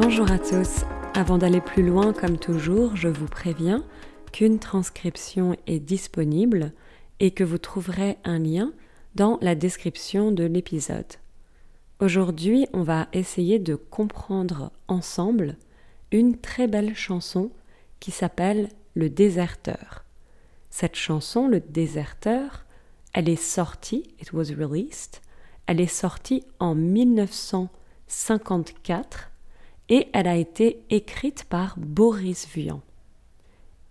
Bonjour à tous. Avant d'aller plus loin, comme toujours, je vous préviens qu'une transcription est disponible et que vous trouverez un lien dans la description de l'épisode. Aujourd'hui, on va essayer de comprendre ensemble une très belle chanson qui s'appelle Le déserteur. Cette chanson, Le déserteur, elle est sortie, it was released, elle est sortie en 1954 et elle a été écrite par Boris Vian.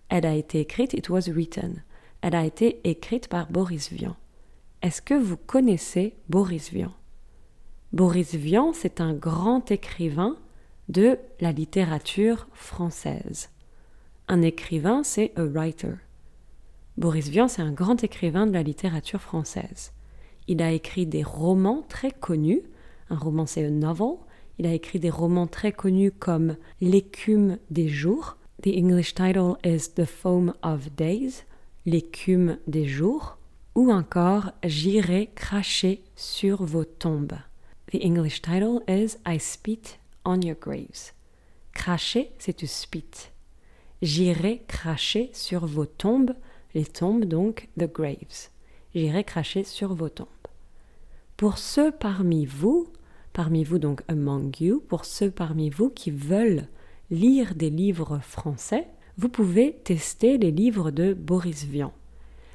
Elle a été écrite, it was written. Elle a été écrite par Boris Vian. Est-ce que vous connaissez Boris Vian? Boris Vian, c'est un grand écrivain de la littérature française. Un écrivain, c'est a writer. Boris Vian, c'est un grand écrivain de la littérature française. Il a écrit des romans très connus. Un roman, c'est un novel. Il a écrit des romans très connus comme L'écume des jours. The English title is The Foam of Days. L'écume des jours. Ou encore J'irai cracher sur vos tombes. The English title is I Spit on Your Graves. Cracher, c'est to spit. J'irai cracher sur vos tombes, les tombes donc, the graves. J'irai cracher sur vos tombes. Pour ceux parmi vous, parmi vous donc among you, pour ceux parmi vous qui veulent lire des livres français, vous pouvez tester les livres de Boris Vian.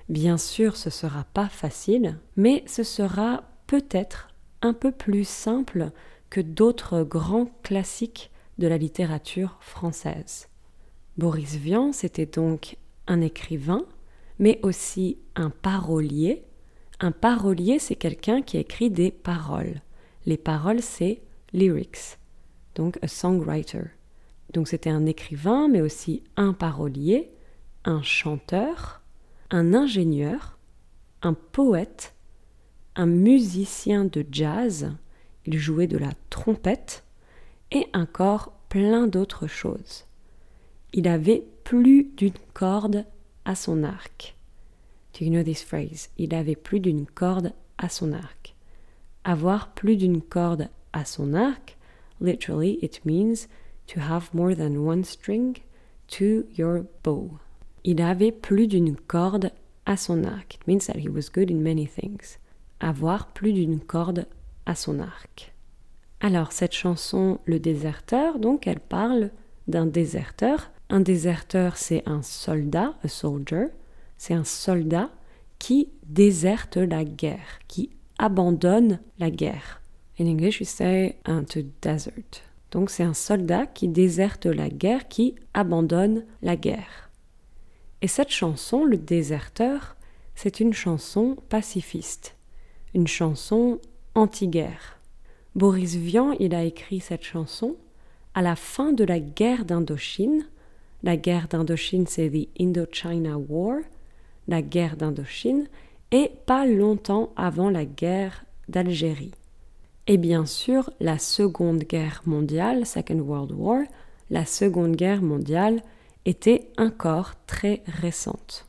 Bien sûr, ce sera pas facile, mais ce sera peut-être un peu plus simple que d'autres grands classiques de la littérature française. Boris Vian, c'était donc un écrivain, mais aussi un parolier. Un parolier, c'est quelqu'un qui écrit des paroles. Les paroles, c'est lyrics, donc a songwriter. Donc c'était un écrivain, mais aussi un parolier, un chanteur, un ingénieur, un poète, un musicien de jazz, il jouait de la trompette, et encore plein d'autres choses. Il avait plus d'une corde à son arc. Do you know this phrase? Il avait plus d'une corde à son arc. Avoir plus d'une corde à son arc, literally, it means to have more than one string to your bow. Il avait plus d'une corde à son arc. It means that he was good in many things. Avoir plus d'une corde à son arc. Alors cette chanson Le déserteur, donc elle parle d'un déserteur. Un déserteur, c'est un soldat, a soldier. C'est un soldat qui déserte la guerre, qui abandonne la guerre. In English, say to desert. Donc c'est un soldat qui déserte la guerre, qui abandonne la guerre. Et cette chanson, Le déserteur, c'est une chanson pacifiste, une chanson anti-guerre. Boris Vian, il a écrit cette chanson à la fin de la guerre d'Indochine. La guerre d'Indochine, c'est the Indochina War, la guerre d'Indochine, et pas longtemps avant la guerre d'Algérie. Et bien sûr, la Seconde Guerre mondiale, Second World War, la Seconde Guerre mondiale était encore très récente.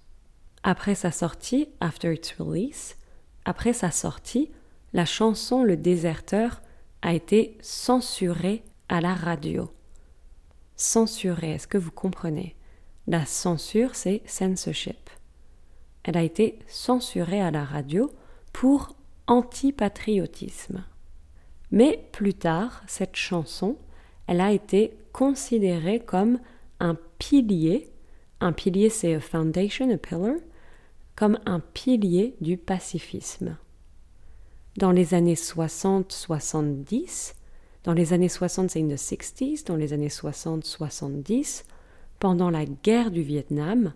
Après sa sortie, after its release, après sa sortie, la chanson Le déserteur a été censurée à la radio. Censurée, est-ce que vous comprenez? La censure, c'est censorship. Elle a été censurée à la radio pour antipatriotisme. Mais plus tard, cette chanson, elle a été considérée comme un pilier, un pilier c'est a foundation, a pillar, comme un pilier du pacifisme. Dans les années 60-70, dans les années 60 c'est in the 60s, dans les années 60-70, pendant la guerre du Vietnam,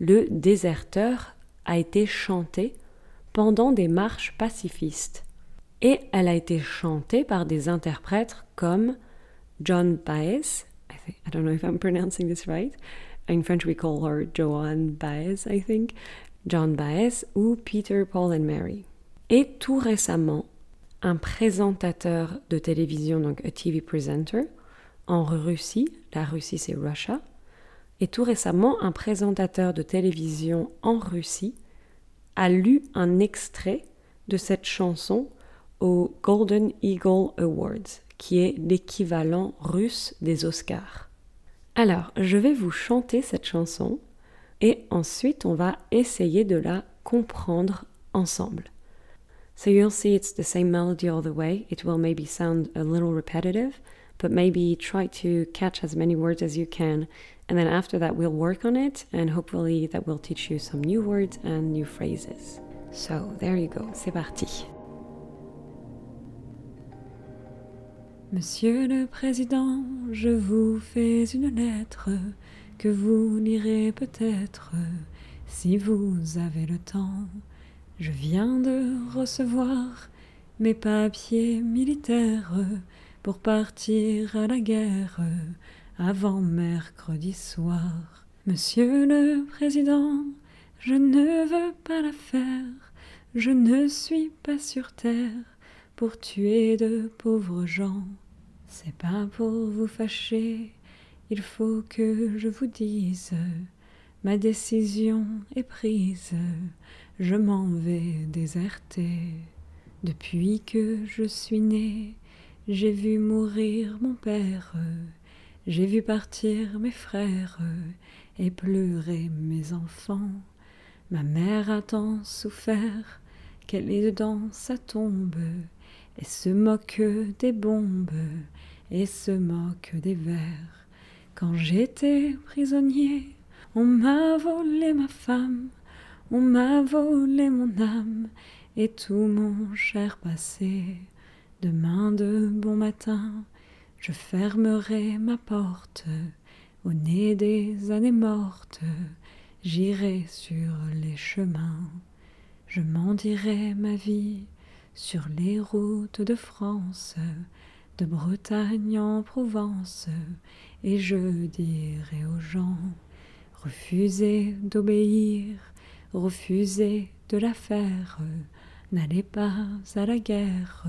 le déserteur a été chanté pendant des marches pacifistes et elle a été chantée par des interprètes comme John Baez. I, think, I don't know if I'm pronouncing this right. In French, we call her Joan Baez, I think. John Baez ou Peter, Paul and Mary. Et tout récemment, un présentateur de télévision, donc a TV presenter, en Russie, la Russie c'est Russia, et tout récemment, un présentateur de télévision en Russie a lu un extrait de cette chanson aux Golden Eagle Awards, qui est l'équivalent russe des Oscars. Alors, je vais vous chanter cette chanson et ensuite on va essayer de la comprendre ensemble. So you'll see it's the same melody all the way. It will maybe sound a little repetitive, but maybe try to catch as many words as you can. And then after that, we'll work on it, and hopefully, that will teach you some new words and new phrases. So there you go, c'est parti. Monsieur le Président, je vous fais une lettre que vous lirez peut-être si vous avez le temps. Je viens de recevoir mes papiers militaires pour partir à la guerre avant mercredi soir. Monsieur le Président, je ne veux pas la faire, je ne suis pas sur terre pour tuer de pauvres gens. C'est pas pour vous fâcher, il faut que je vous dise, ma décision est prise, je m'en vais déserter. Depuis que je suis né, j'ai vu mourir mon père, j'ai vu partir mes frères et pleurer mes enfants. Ma mère a tant souffert qu'elle est dans sa tombe et se moque des bombes et se moque des vers. Quand j'étais prisonnier, on m'a volé ma femme, on m'a volé mon âme et tout mon cher passé. Demain de bon matin, je fermerai ma porte. Au nez des années mortes. J'irai sur les chemins, je m'en dirai ma vie sur les routes de France de Bretagne en Provence, et je dirai aux gens, refusez d'obéir, refusez de la faire, n'allez pas à la guerre,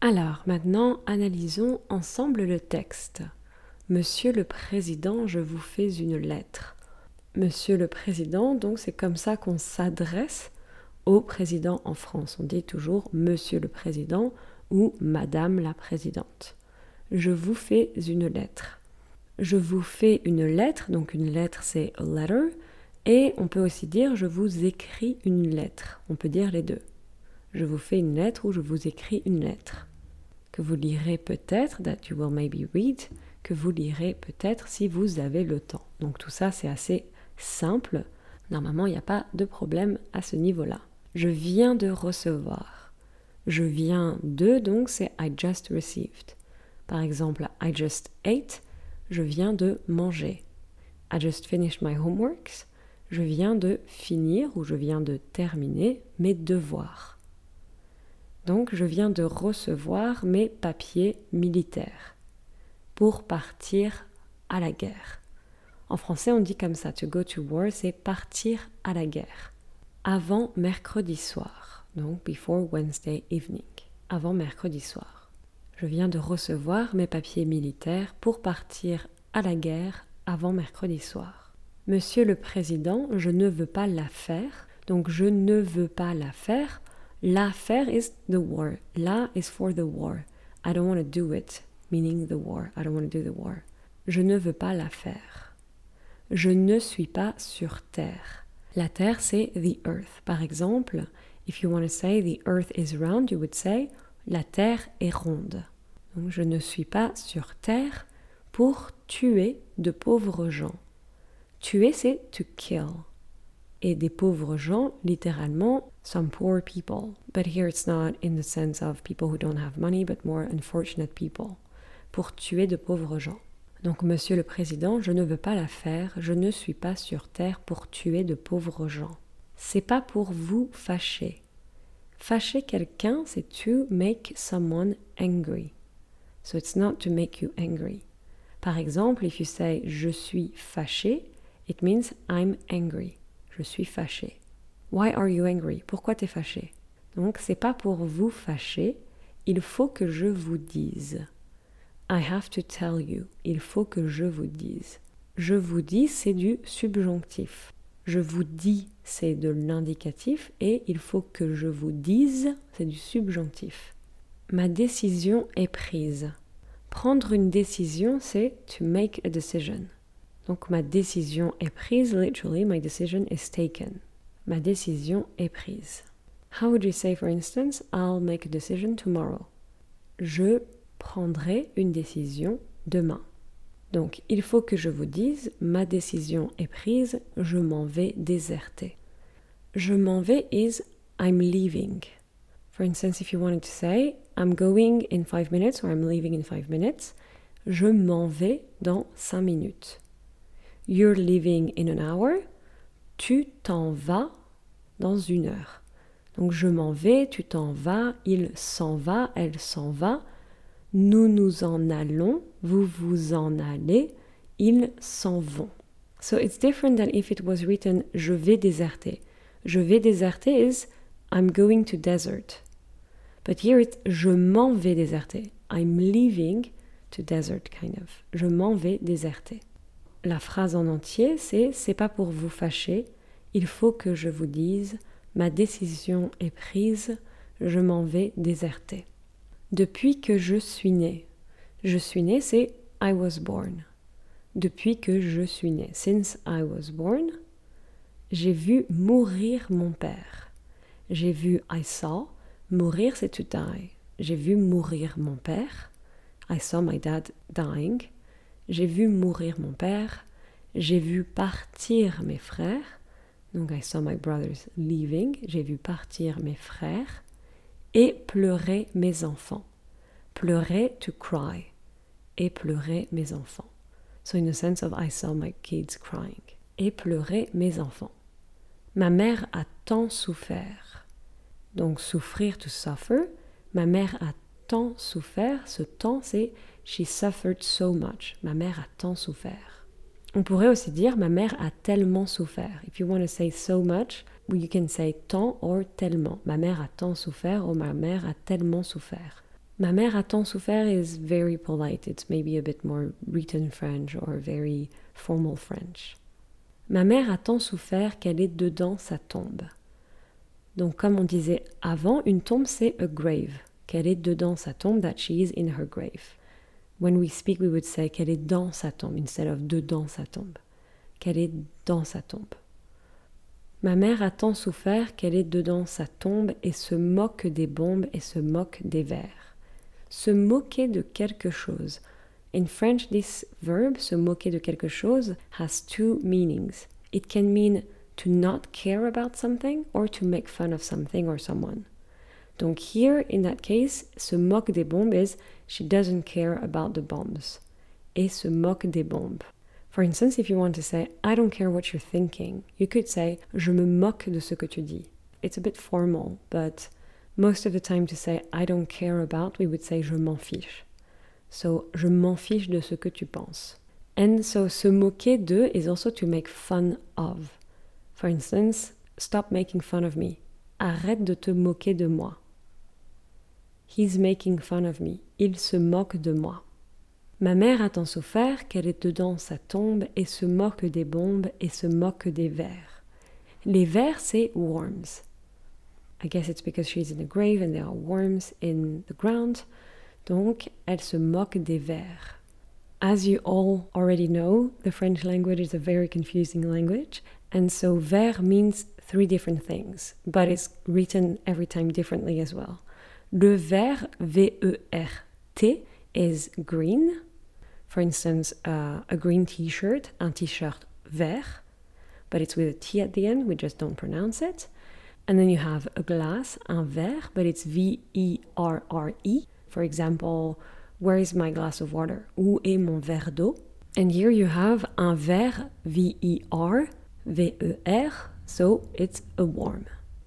Alors maintenant, analysons ensemble le texte. Monsieur le Président, je vous fais une lettre. Monsieur le Président, donc c'est comme ça qu'on s'adresse au Président en France. On dit toujours Monsieur le Président ou Madame la Présidente je vous fais une lettre. Je vous fais une lettre, donc une lettre c'est a letter, et on peut aussi dire je vous écris une lettre. On peut dire les deux. Je vous fais une lettre ou je vous écris une lettre. Que vous lirez peut-être, that you will maybe read, que vous lirez peut-être si vous avez le temps. Donc tout ça c'est assez simple. Normalement il n'y a pas de problème à ce niveau-là. Je viens de recevoir. Je viens de, donc c'est I just received. Par exemple, I just ate, je viens de manger. I just finished my homeworks, je viens de finir ou je viens de terminer mes devoirs. Donc je viens de recevoir mes papiers militaires pour partir à la guerre. En français, on dit comme ça, to go to war, c'est partir à la guerre. Avant mercredi soir, donc before Wednesday evening, avant mercredi soir. Je viens de recevoir mes papiers militaires pour partir à la guerre avant mercredi soir. Monsieur le Président, je ne veux pas la faire, donc je ne veux pas la faire. La faire is the war. La is for the war. I don't want to do it, meaning the war. I don't want to do the war. Je ne veux pas la faire. Je ne suis pas sur Terre. La Terre, c'est the earth. Par exemple, if you want to say the earth is round, you would say la terre est ronde. Donc je ne suis pas sur terre pour tuer de pauvres gens. Tuer, c'est to kill. Et des pauvres gens, littéralement, some poor people. But here it's not in the sense of people who don't have money, but more unfortunate people. Pour tuer de pauvres gens. Donc, Monsieur le Président, je ne veux pas la faire, je ne suis pas sur terre pour tuer de pauvres gens. C'est pas pour vous fâcher. Fâcher quelqu'un, c'est to make someone angry. So it's not to make you angry. Par exemple, if you say je suis fâché, it means I'm angry. Je suis fâché. Why are you angry? Pourquoi t'es fâché? Donc, c'est pas pour vous fâcher, il faut que je vous dise. I have to tell you. Il faut que je vous dise. Je vous dis, c'est du subjonctif. Je vous dis, c'est de l'indicatif. Et il faut que je vous dise, c'est du subjonctif. Ma décision est prise. Prendre une décision, c'est to make a decision. Donc ma décision est prise, literally, my decision is taken. Ma décision est prise. How would you say, for instance, I'll make a decision tomorrow? Je prendrai une décision demain. Donc, il faut que je vous dise, ma décision est prise, je m'en vais déserter. Je m'en vais is I'm leaving. For instance, if you wanted to say I'm going in five minutes or I'm leaving in five minutes, je m'en vais dans cinq minutes. You're leaving in an hour, tu t'en vas dans une heure. Donc je m'en vais, tu t'en vas, il s'en va, elle s'en va, nous nous en allons, vous vous en allez, ils s'en vont. So it's different than if it was written je vais déserter. Je vais déserter is I'm going to desert. But here it's je m'en vais déserter. I'm leaving to desert kind of. Je m'en vais déserter. La phrase en entier c'est c'est pas pour vous fâcher, il faut que je vous dise ma décision est prise, je m'en vais déserter. Depuis que je suis né. Je suis né, c'est I was born. Depuis que je suis né. Since I was born, j'ai vu mourir mon père. J'ai vu I saw. Mourir, c'est to die. J'ai vu mourir mon père. I saw my dad dying. J'ai vu mourir mon père. J'ai vu partir mes frères. Donc I saw my brothers leaving. J'ai vu partir mes frères et pleurer mes enfants. Pleurer to cry et pleurer mes enfants. So in the sense of I saw my kids crying. Et pleurer mes enfants. Ma mère a tant souffert. Donc souffrir to suffer. Ma mère a tant souffert. Ce temps c'est she suffered so much. Ma mère a tant souffert. On pourrait aussi dire ma mère a tellement souffert. If you want to say so much, you can say tant or tellement. Ma mère a tant souffert ou ma mère a tellement souffert. Ma mère a tant souffert is very polite. It's maybe a bit more written French or very formal French. Ma mère a tant souffert qu'elle est dedans sa tombe. Donc comme on disait avant, une tombe c'est a grave. Qu'elle est dedans sa tombe, that she is in her grave. When we speak, we would say qu'elle est dans sa tombe? Instead of dedans sa tombe. Qu'elle est dans sa tombe? Ma mère a tant souffert qu'elle est dedans sa tombe et se moque des bombes et se moque des vers. Se moquer de quelque chose. In French, this verb, se moquer de quelque chose, has two meanings. It can mean to not care about something or to make fun of something or someone. Donc here, in that case, se moque des bombes is she doesn't care about the bombs. Et se moque des bombes. For instance, if you want to say I don't care what you're thinking, you could say je me moque de ce que tu dis. It's a bit formal, but most of the time to say I don't care about, we would say je m'en fiche. So je m'en fiche de ce que tu penses. And so se moquer de is also to make fun of. For instance, stop making fun of me. Arrête de te moquer de moi. He's making fun of me. Il se moque de moi. Ma mère a tant souffert qu'elle est dedans sa tombe et se moque des bombes et se moque des vers. Les vers, c'est worms. I guess it's because she's in a grave and there are worms in the ground. Donc, elle se moque des vers. As you all already know, the French language is a very confusing language, and so vers means three different things, but it's written every time differently as well. Le vert, V-E-R-T, is green. For instance, uh, a green t-shirt, un t-shirt vert, but it's with a T at the end, we just don't pronounce it. And then you have a glass, un verre, but it's V-E-R-R-E. For example, where is my glass of water? Où est mon verre d'eau? And here you have un verre, V-E-R, V-E-R, so it's a worm.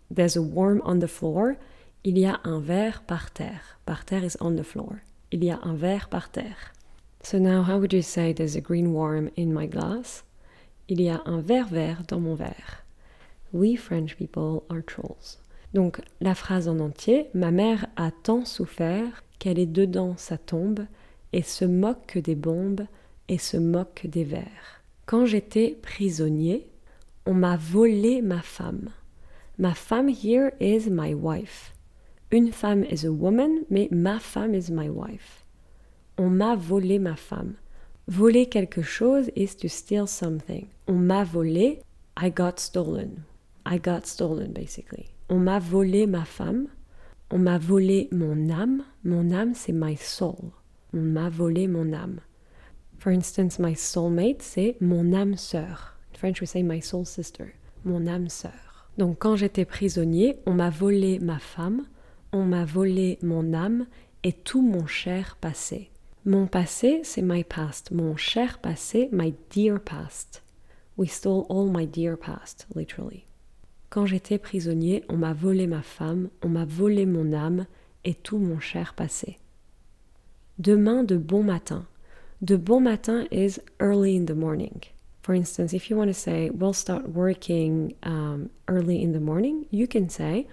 There's a worm on the floor, Il y a un verre par terre. Par terre is on the floor. Il y a un verre par terre. So now, how would you say there's a green worm in my glass? Il y a un ver vert dans mon verre. We French people are trolls. Donc la phrase en entier, ma mère a tant souffert qu'elle est dedans sa tombe et se moque des bombes et se moque des vers. Quand j'étais prisonnier, on m'a volé ma femme. Ma femme here is my wife. Une femme is a woman, mais ma femme is my wife. On m'a volé ma femme. Voler quelque chose is to steal something. On m'a volé, I got stolen. I got stolen basically. On m'a volé ma femme. On m'a volé mon âme. Mon âme, c'est my soul. On m'a volé mon âme. For instance, my soulmate, c'est mon âme sœur. In French, we say my soul sister. Mon âme sœur. Donc, quand j'étais prisonnier, on m'a volé ma femme, on m'a volé mon âme et tout mon cher passé. Mon passé, c'est my past. Mon cher passé, my dear past. We stole all my dear past, literally. Quand j'étais prisonnier, on m'a volé ma femme, on m'a volé mon âme et tout mon cher passé. Demain de bon matin. De bon matin is early in the morning. For instance, if you want to say we'll start working um, early in the morning, you can say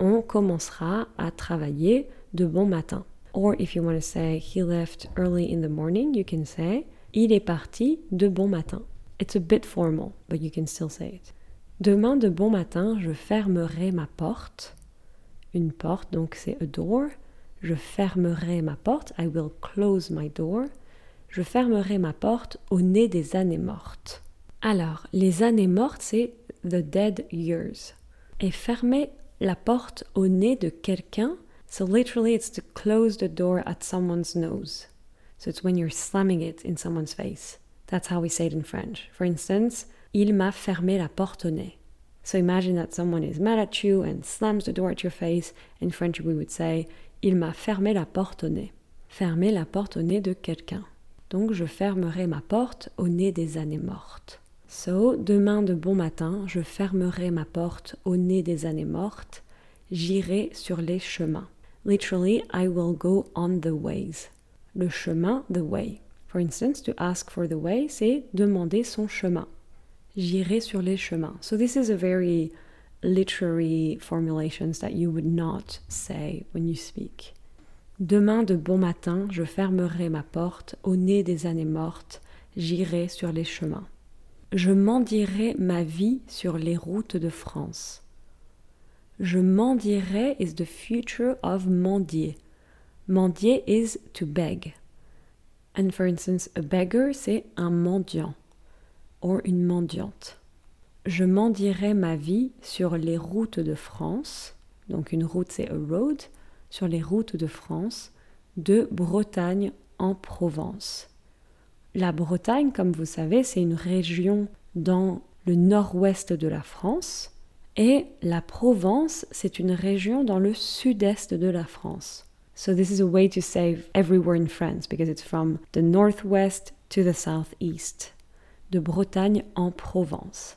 on commencera à travailler de bon matin. Or if you want to say he left early in the morning, you can say il est parti de bon matin. It's a bit formal, but you can still say it. Demain de bon matin, je fermerai ma porte. Une porte, donc c'est a door. Je fermerai ma porte. I will close my door. Je fermerai ma porte au nez des années mortes. Alors, les années mortes, c'est the dead years. Et fermer la porte au nez de quelqu'un, So literally, it's to close the door at someone's nose. So it's when you're slamming it in someone's face. That's how we say it in French. For instance, il m'a fermé la porte au nez. So imagine that someone is mad at you and slams the door at your face. In French, we would say il m'a fermé la porte au nez. Fermer la porte au nez de quelqu'un. Donc je fermerai ma porte au nez des années mortes. So, demain de bon matin, je fermerai ma porte au nez des années mortes. J'irai sur les chemins. Literally, I will go on the ways. Le chemin, the way. For instance, to ask for the way, c'est demander son chemin. J'irai sur les chemins. So this is a very literary formulations that you would not say when you speak. Demain de bon matin, je fermerai ma porte au nez des années mortes, j'irai sur les chemins. Je mendierai ma vie sur les routes de France. Je mendierai is the future of mendier. Mendier is to beg. And for instance, a beggar, c'est un mendiant or une mendiante. Je mendierai ma vie sur les routes de France. Donc une route, c'est a road. Sur les routes de France, de Bretagne en Provence. La Bretagne, comme vous savez, c'est une région dans le nord-ouest de la France. Et la Provence, c'est une région dans le sud-est de la France. So this is a way to say everywhere in France because it's from the northwest to the southeast. De Bretagne en Provence.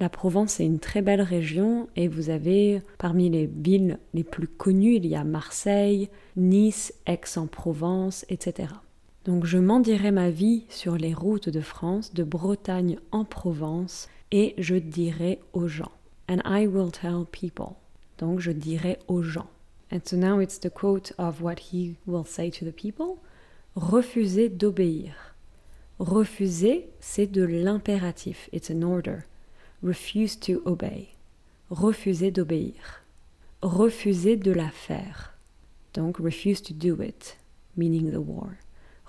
La Provence est une très belle région et vous avez parmi les villes les plus connues, il y a Marseille, Nice, Aix-en-Provence, etc. Donc je m'en dirai ma vie sur les routes de France, de Bretagne en Provence, et je dirai aux gens and I will tell people. Donc je dirai aux gens. And so now it's the quote of what he will say to the people. Refuser d'obéir. Refuser, c'est de l'impératif. It's an order. Refuse to obey. Refuser d'obéir. Refuser de la faire. Donc refuse to do it, meaning the war.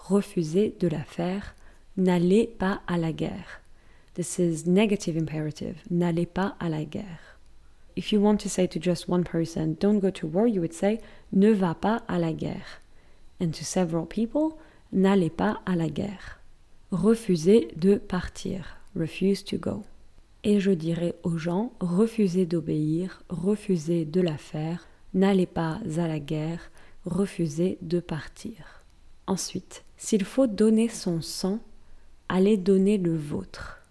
Refuser de la faire. N'allez pas à la guerre. This is negative imperative. N'allez pas à la guerre. If you want to say to just one person, don't go to war, you would say ne va pas à la guerre. And to several people, n'allez pas à la guerre. Refusez de partir. Refuse to go. Et je dirais aux gens, refusez d'obéir, refusez de la faire, n'allez pas à la guerre, refusez de partir. Ensuite, s'il faut donner son sang, allez donner le vôtre.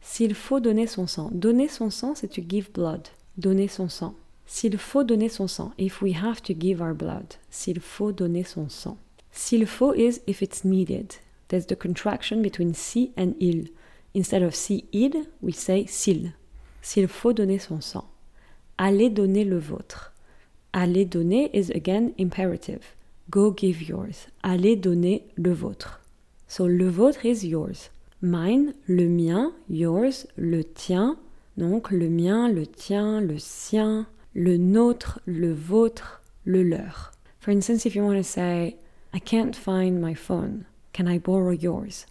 S'il faut donner son sang. Donner son sang, c'est to give blood. Donner son sang. S'il faut donner son sang. If we have to give our blood. S'il faut donner son sang. S'il faut is if it's needed. There's the contraction between si and il. Instead of si id, we say s'il. S'il faut donner son sang. Allez donner le vôtre. Allez donner is again imperative. Go give yours. Allez donner le vôtre. So le vôtre is yours. Mine, le mien, yours, le tien. Donc le mien, le tien, le sien, le nôtre, le vôtre, le leur. For instance, if you want to say, I can't find my phone, can I borrow yours?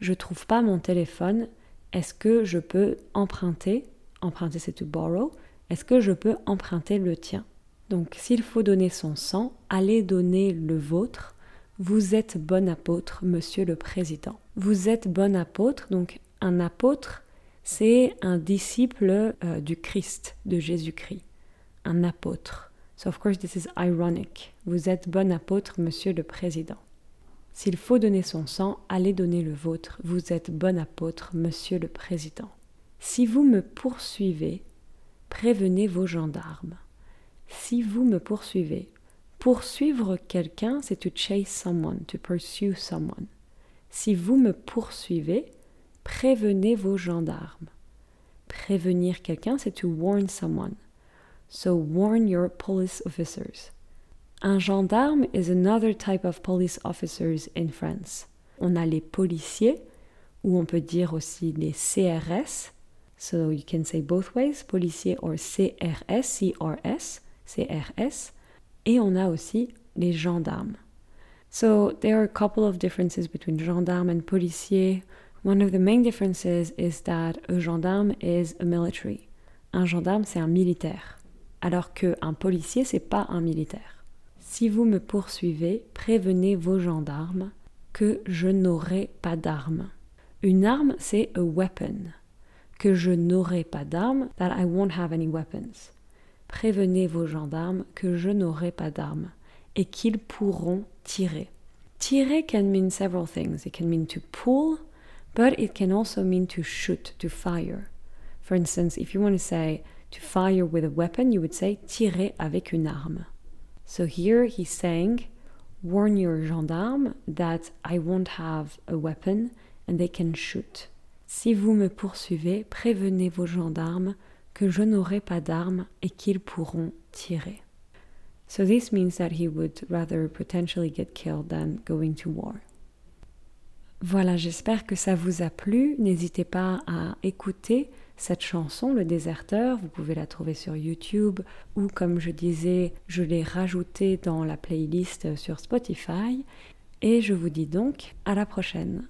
Je trouve pas mon téléphone, est-ce que je peux emprunter? Emprunter c'est to borrow. Est-ce que je peux emprunter le tien? Donc s'il faut donner son sang, allez donner le vôtre. Vous êtes bon apôtre, monsieur le président. Vous êtes bon apôtre, donc un apôtre, c'est un disciple euh, du Christ, de Jésus-Christ. Un apôtre. So of course this is ironic. Vous êtes bon apôtre, monsieur le président. S'il faut donner son sang, allez donner le vôtre. Vous êtes bon apôtre, monsieur le président. Si vous me poursuivez, prévenez vos gendarmes. Si vous me poursuivez, poursuivre quelqu'un, c'est to chase someone, to pursue someone. Si vous me poursuivez, prévenez vos gendarmes. Prévenir quelqu'un, c'est to warn someone. So warn your police officers. Un gendarme is another type of police officers in France. On a les policiers, ou on peut dire aussi les CRS. So you can say both ways, policier or CRS, CRS. Et on a aussi les gendarmes. So there are a couple of differences between gendarme and policier. One of the main differences is that a gendarme is a military. Un gendarme, c'est un militaire, alors qu'un policier, c'est pas un militaire. Si vous me poursuivez, prévenez vos gendarmes que je n'aurai pas d'armes. Une arme, c'est a weapon. Que je n'aurai pas d'armes, that I won't have any weapons. Prévenez vos gendarmes que je n'aurai pas d'armes et qu'ils pourront tirer. Tirer can mean several things. It can mean to pull, but it can also mean to shoot, to fire. For instance, if you want to say to fire with a weapon, you would say tirer avec une arme. So here he's saying, warn your gendarmes that I won't have a weapon and they can shoot. Si vous me poursuivez, prévenez vos gendarmes que je n'aurai pas d'armes et qu'ils pourront tirer. So this means that he would rather potentially get killed than going to war. Voilà, j'espère que ça vous a plu. N'hésitez pas à écouter cette chanson, Le Déserteur. Vous pouvez la trouver sur YouTube ou, comme je disais, je l'ai rajoutée dans la playlist sur Spotify. Et je vous dis donc à la prochaine.